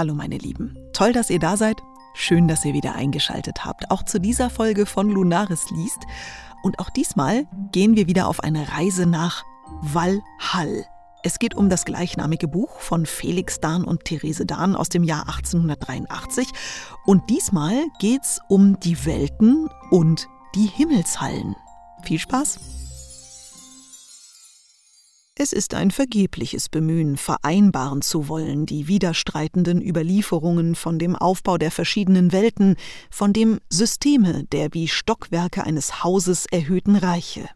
Hallo meine Lieben, toll, dass ihr da seid. Schön, dass ihr wieder eingeschaltet habt, auch zu dieser Folge von Lunaris liest. Und auch diesmal gehen wir wieder auf eine Reise nach Walhall. Es geht um das gleichnamige Buch von Felix Dahn und Therese Dahn aus dem Jahr 1883. Und diesmal geht's um die Welten und die Himmelshallen. Viel Spaß! Es ist ein vergebliches Bemühen, vereinbaren zu wollen die widerstreitenden Überlieferungen von dem Aufbau der verschiedenen Welten, von dem Systeme der wie Stockwerke eines Hauses erhöhten Reiche.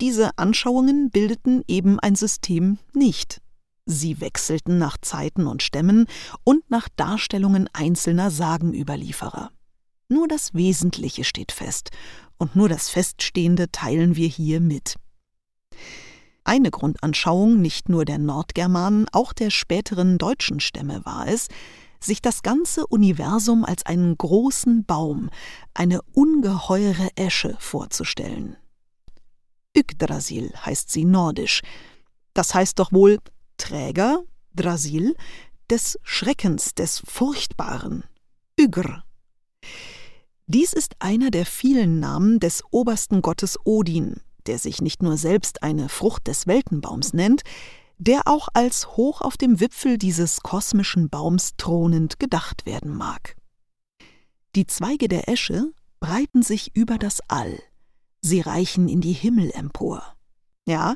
Diese Anschauungen bildeten eben ein System nicht. Sie wechselten nach Zeiten und Stämmen und nach Darstellungen einzelner Sagenüberlieferer. Nur das Wesentliche steht fest, und nur das Feststehende teilen wir hier mit. Eine Grundanschauung nicht nur der Nordgermanen, auch der späteren deutschen Stämme war es, sich das ganze Universum als einen großen Baum, eine ungeheure Esche vorzustellen. Yggdrasil heißt sie nordisch. Das heißt doch wohl Träger, Drasil, des Schreckens, des Furchtbaren. Ygr. Dies ist einer der vielen Namen des obersten Gottes Odin, der sich nicht nur selbst eine Frucht des Weltenbaums nennt, der auch als hoch auf dem Wipfel dieses kosmischen Baums thronend gedacht werden mag. Die Zweige der Esche breiten sich über das All, sie reichen in die Himmel empor. Ja,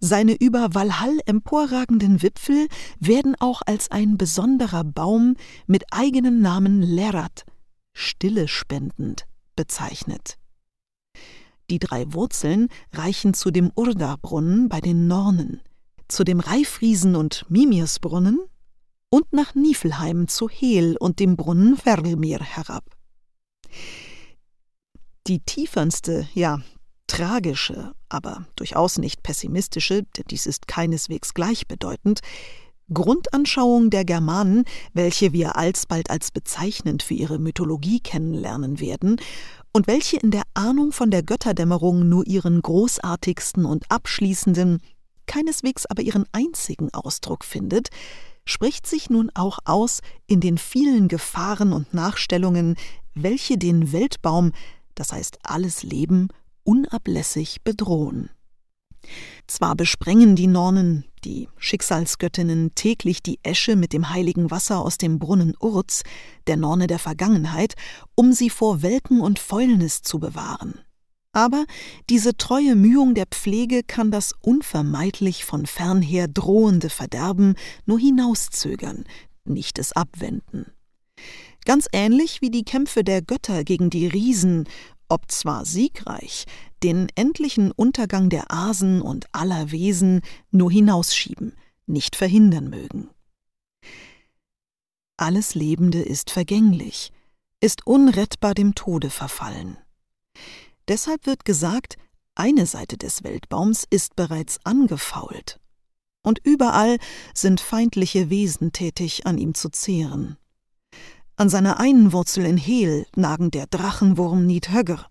seine über Walhall emporragenden Wipfel werden auch als ein besonderer Baum mit eigenem Namen Lerat, Stille spendend, bezeichnet. Die drei Wurzeln reichen zu dem Urda-Brunnen bei den Nornen, zu dem Reifriesen- und Mimirsbrunnen und nach Nifelheim zu Hel und dem Brunnen Verlmir herab. Die tiefernste, ja, tragische, aber durchaus nicht pessimistische, denn dies ist keineswegs gleichbedeutend, Grundanschauung der Germanen, welche wir alsbald als bezeichnend für ihre Mythologie kennenlernen werden und welche in der Ahnung von der Götterdämmerung nur ihren großartigsten und abschließenden, keineswegs aber ihren einzigen Ausdruck findet, spricht sich nun auch aus in den vielen Gefahren und Nachstellungen, welche den Weltbaum, das heißt alles Leben, unablässig bedrohen. Zwar besprengen die Nornen, die Schicksalsgöttinnen, täglich die Esche mit dem heiligen Wasser aus dem Brunnen Urz, der Norne der Vergangenheit, um sie vor Welken und Fäulnis zu bewahren. Aber diese treue Mühung der Pflege kann das unvermeidlich von fernher drohende Verderben nur hinauszögern, nicht es abwenden. Ganz ähnlich wie die Kämpfe der Götter gegen die Riesen ob zwar siegreich, den endlichen Untergang der Asen und aller Wesen nur hinausschieben, nicht verhindern mögen. Alles Lebende ist vergänglich, ist unrettbar dem Tode verfallen. Deshalb wird gesagt, eine Seite des Weltbaums ist bereits angefault, und überall sind feindliche Wesen tätig, an ihm zu zehren. An seiner einen Wurzel in Hel nagen der Drachenwurm Nidhögger,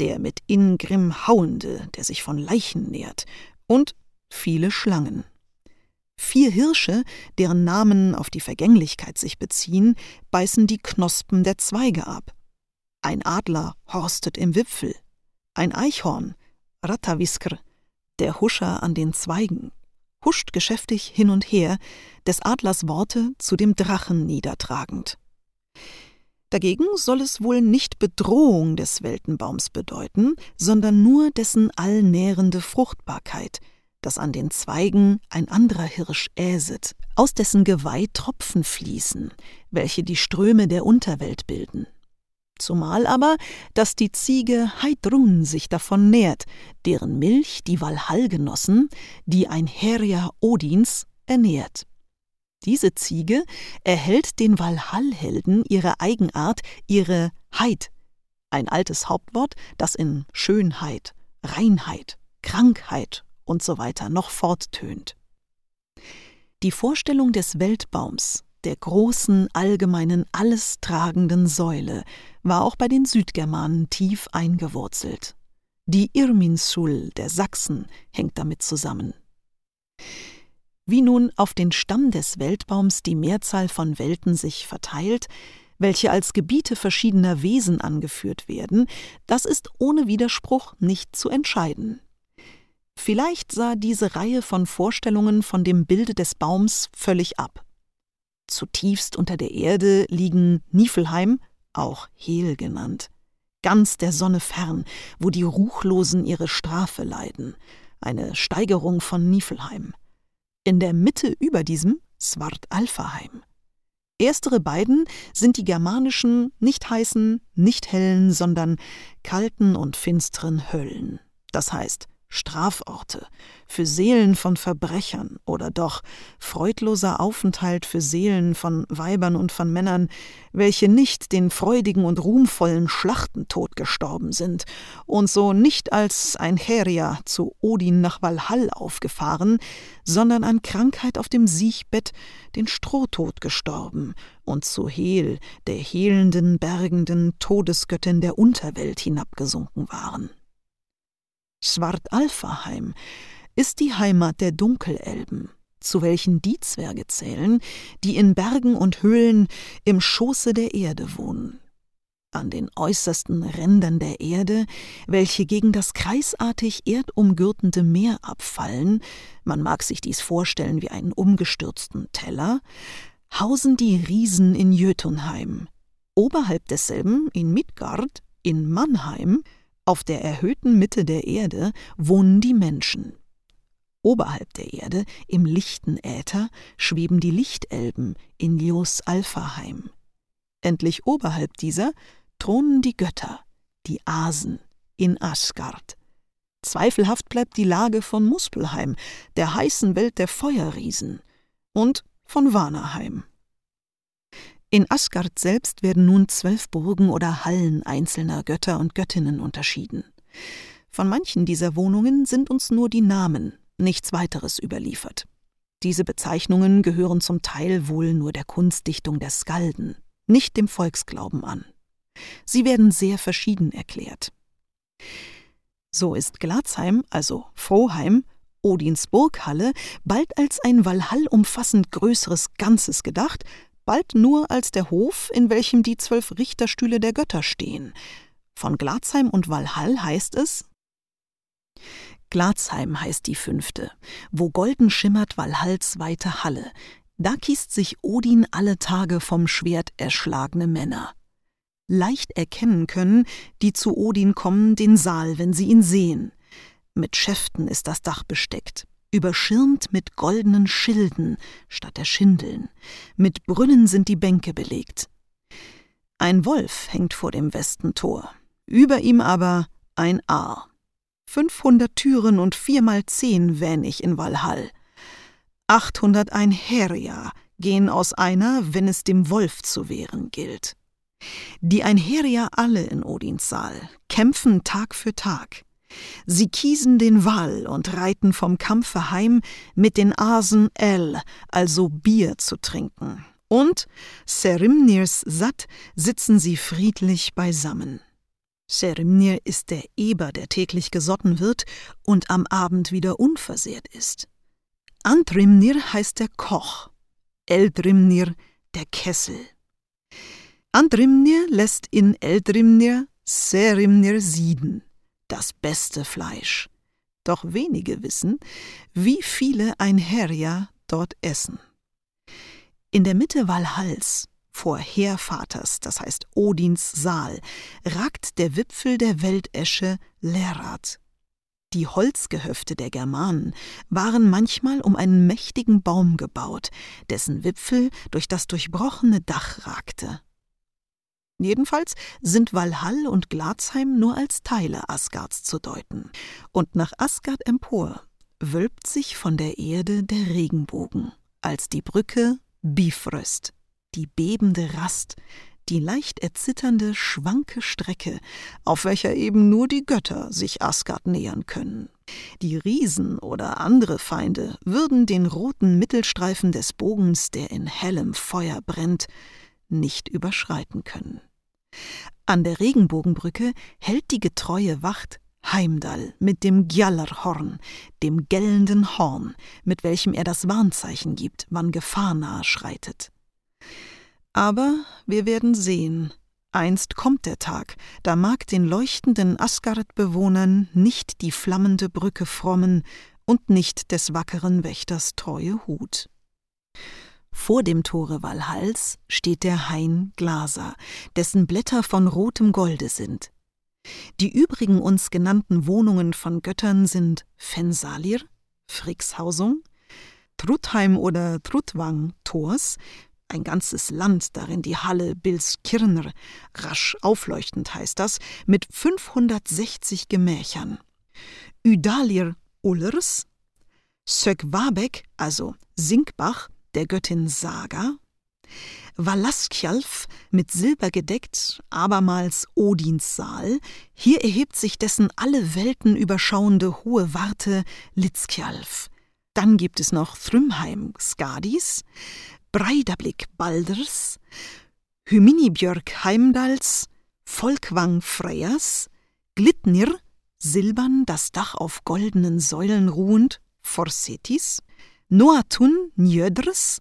der mit Ingrim hauende, der sich von Leichen nährt, und viele Schlangen. Vier Hirsche, deren Namen auf die Vergänglichkeit sich beziehen, beißen die Knospen der Zweige ab. Ein Adler horstet im Wipfel. Ein Eichhorn, Rattaviskr, der Huscher an den Zweigen, huscht geschäftig hin und her, des Adlers Worte zu dem Drachen niedertragend. Dagegen soll es wohl nicht Bedrohung des Weltenbaums bedeuten, sondern nur dessen allnährende Fruchtbarkeit, dass an den Zweigen ein anderer Hirsch äset, aus dessen Geweih Tropfen fließen, welche die Ströme der Unterwelt bilden. Zumal aber, dass die Ziege Heidrun sich davon nährt, deren Milch die Walhallgenossen, die ein Heria Odins, ernährt. Diese Ziege erhält den Walhallhelden ihre Eigenart, ihre Heid, ein altes Hauptwort, das in Schönheit, Reinheit, Krankheit und so weiter noch forttönt. Die Vorstellung des Weltbaums, der großen, allgemeinen, alles tragenden Säule, war auch bei den Südgermanen tief eingewurzelt. Die Irminsul der Sachsen hängt damit zusammen. Wie nun auf den Stamm des Weltbaums die Mehrzahl von Welten sich verteilt, welche als Gebiete verschiedener Wesen angeführt werden, das ist ohne Widerspruch nicht zu entscheiden. Vielleicht sah diese Reihe von Vorstellungen von dem Bilde des Baums völlig ab. Zutiefst unter der Erde liegen Nifelheim, auch Hel genannt, ganz der Sonne fern, wo die Ruchlosen ihre Strafe leiden, eine Steigerung von Nifelheim. In der Mitte über diesem Svart Alfaheim. Erstere beiden sind die germanischen, nicht heißen, nicht hellen, sondern kalten und finsteren Höllen. Das heißt, Straforte für Seelen von Verbrechern oder doch freudloser Aufenthalt für Seelen von Weibern und von Männern, welche nicht den freudigen und ruhmvollen Schlachtentod gestorben sind und so nicht als ein Heria zu Odin nach Valhall aufgefahren, sondern an Krankheit auf dem Siegbett den Strohtod gestorben und zu Hel, der hehlenden, bergenden Todesgöttin der Unterwelt hinabgesunken waren. Schwart-Alfaheim ist die Heimat der Dunkelelben, zu welchen die Zwerge zählen, die in Bergen und Höhlen im Schoße der Erde wohnen. An den äußersten Rändern der Erde, welche gegen das kreisartig erdumgürtende Meer abfallen, man mag sich dies vorstellen wie einen umgestürzten Teller, hausen die Riesen in Jötunheim. Oberhalb desselben, in Midgard, in Mannheim, auf der erhöhten Mitte der Erde wohnen die Menschen. Oberhalb der Erde, im lichten Äther, schweben die Lichtelben in Lios Alphaheim. Endlich oberhalb dieser thronen die Götter, die Asen, in Asgard. Zweifelhaft bleibt die Lage von Muspelheim, der heißen Welt der Feuerriesen, und von Vanaheim. In Asgard selbst werden nun zwölf Burgen oder Hallen einzelner Götter und Göttinnen unterschieden. Von manchen dieser Wohnungen sind uns nur die Namen, nichts weiteres überliefert. Diese Bezeichnungen gehören zum Teil wohl nur der Kunstdichtung der Skalden, nicht dem Volksglauben an. Sie werden sehr verschieden erklärt. So ist Glatzheim, also Froheim, Odins Burghalle, bald als ein Walhall umfassend größeres Ganzes gedacht, bald nur als der Hof, in welchem die zwölf Richterstühle der Götter stehen. Von Glatzheim und Walhall heißt es Glatzheim heißt die fünfte, wo golden schimmert Walhalls weite Halle. Da kiest sich Odin alle Tage vom Schwert erschlagene Männer. Leicht erkennen können, die zu Odin kommen, den Saal, wenn sie ihn sehen. Mit Schäften ist das Dach besteckt überschirmt mit goldenen Schilden statt der Schindeln, mit Brunnen sind die Bänke belegt. Ein Wolf hängt vor dem Westentor, über ihm aber ein Aar. Fünfhundert Türen und viermal zehn wähn ich in Walhall. Achthundert ein Heria gehen aus einer, wenn es dem Wolf zu wehren gilt. Die Einherja alle in Odins Saal, kämpfen Tag für Tag. Sie kiesen den Wall und reiten vom Kampfe heim mit den Asen El, also Bier zu trinken. Und, Serimnirs satt, sitzen sie friedlich beisammen. Serimnir ist der Eber, der täglich gesotten wird und am Abend wieder unversehrt ist. Andrimnir heißt der Koch, Eldrimnir der Kessel. Andrimnir lässt in Eldrimnir Serimnir sieden das beste Fleisch. Doch wenige wissen, wie viele ein Herja dort essen. In der Mitte Walhalls, vor Heervaters, das heißt Odins Saal, ragt der Wipfel der Weltesche Lerad. Die Holzgehöfte der Germanen waren manchmal um einen mächtigen Baum gebaut, dessen Wipfel durch das durchbrochene Dach ragte. Jedenfalls sind Walhall und Glatzheim nur als Teile Asgards zu deuten. Und nach Asgard empor wölbt sich von der Erde der Regenbogen, als die Brücke Bifröst, die bebende Rast, die leicht erzitternde, schwanke Strecke, auf welcher eben nur die Götter sich Asgard nähern können. Die Riesen oder andere Feinde würden den roten Mittelstreifen des Bogens, der in hellem Feuer brennt, nicht überschreiten können. An der Regenbogenbrücke hält die getreue Wacht Heimdall mit dem Gjallarhorn, dem gellenden Horn, mit welchem er das Warnzeichen gibt, wann Gefahr nahe schreitet. Aber wir werden sehen, einst kommt der Tag, da mag den leuchtenden Asgard-Bewohnern nicht die flammende Brücke frommen und nicht des wackeren Wächters treue Hut. Vor dem Tore Walhalls steht der Hain Glaser, dessen Blätter von rotem Golde sind. Die übrigen uns genannten Wohnungen von Göttern sind Fensalir, Frixhausung, Trudheim oder Trudwang, Thors, ein ganzes Land, darin die Halle Bilskirner, rasch aufleuchtend heißt das, mit 560 Gemächern. Udalir Ullers, Sögwabek, also Sinkbach, der Göttin Saga, Valaskjalf mit Silber gedeckt, abermals Odins Saal, hier erhebt sich dessen alle Welten überschauende hohe Warte Litzkjalf. Dann gibt es noch Thrymheim Skadis, Breidablik Balders, Hyminibjörg Heimdals, Volkwang Freyas, Glitnir, silbern das Dach auf goldenen Säulen ruhend, Forsetis, Noatun Njödrs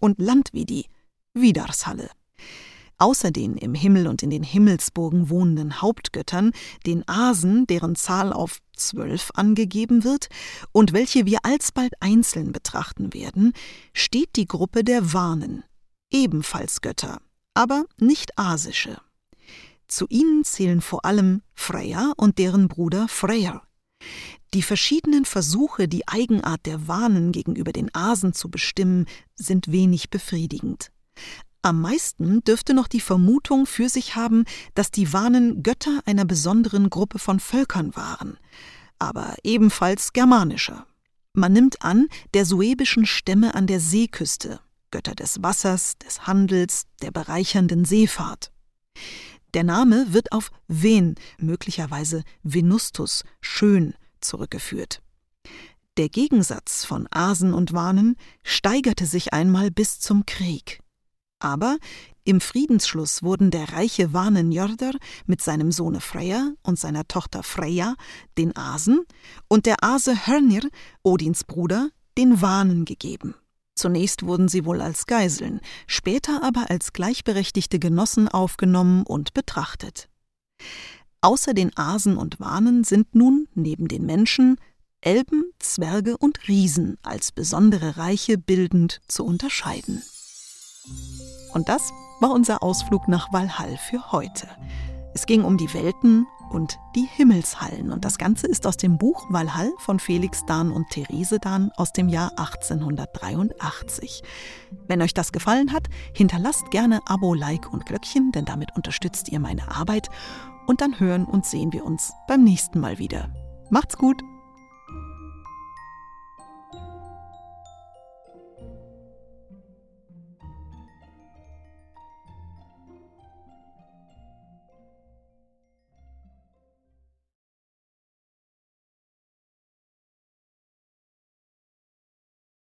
und Landvidi, Widarshalle. Außer den im Himmel und in den Himmelsburgen wohnenden Hauptgöttern, den Asen, deren Zahl auf zwölf angegeben wird und welche wir alsbald einzeln betrachten werden, steht die Gruppe der Warnen, ebenfalls Götter, aber nicht asische. Zu ihnen zählen vor allem Freya und deren Bruder Freyr. Die verschiedenen Versuche, die Eigenart der Warnen gegenüber den Asen zu bestimmen, sind wenig befriedigend. Am meisten dürfte noch die Vermutung für sich haben, dass die Wanen Götter einer besonderen Gruppe von Völkern waren, aber ebenfalls germanischer. Man nimmt an, der suebischen Stämme an der Seeküste, Götter des Wassers, des Handels, der bereichernden Seefahrt. Der Name wird auf Ven, möglicherweise Venustus, schön, zurückgeführt. Der Gegensatz von Asen und Wanen steigerte sich einmal bis zum Krieg. Aber im Friedensschluss wurden der reiche Wanen Njordr mit seinem Sohne Freyja und seiner Tochter Freyja, den Asen, und der Ase Hörnir, Odins Bruder, den Wanen gegeben. Zunächst wurden sie wohl als Geiseln, später aber als gleichberechtigte Genossen aufgenommen und betrachtet. Außer den Asen und Wanen sind nun neben den Menschen Elben, Zwerge und Riesen als besondere Reiche bildend zu unterscheiden. Und das war unser Ausflug nach Walhall für heute. Es ging um die Welten und die Himmelshallen. Und das Ganze ist aus dem Buch Walhall von Felix Dahn und Therese Dahn aus dem Jahr 1883. Wenn euch das gefallen hat, hinterlasst gerne Abo, Like und Glöckchen, denn damit unterstützt ihr meine Arbeit und dann hören und sehen wir uns beim nächsten Mal wieder. Macht's gut!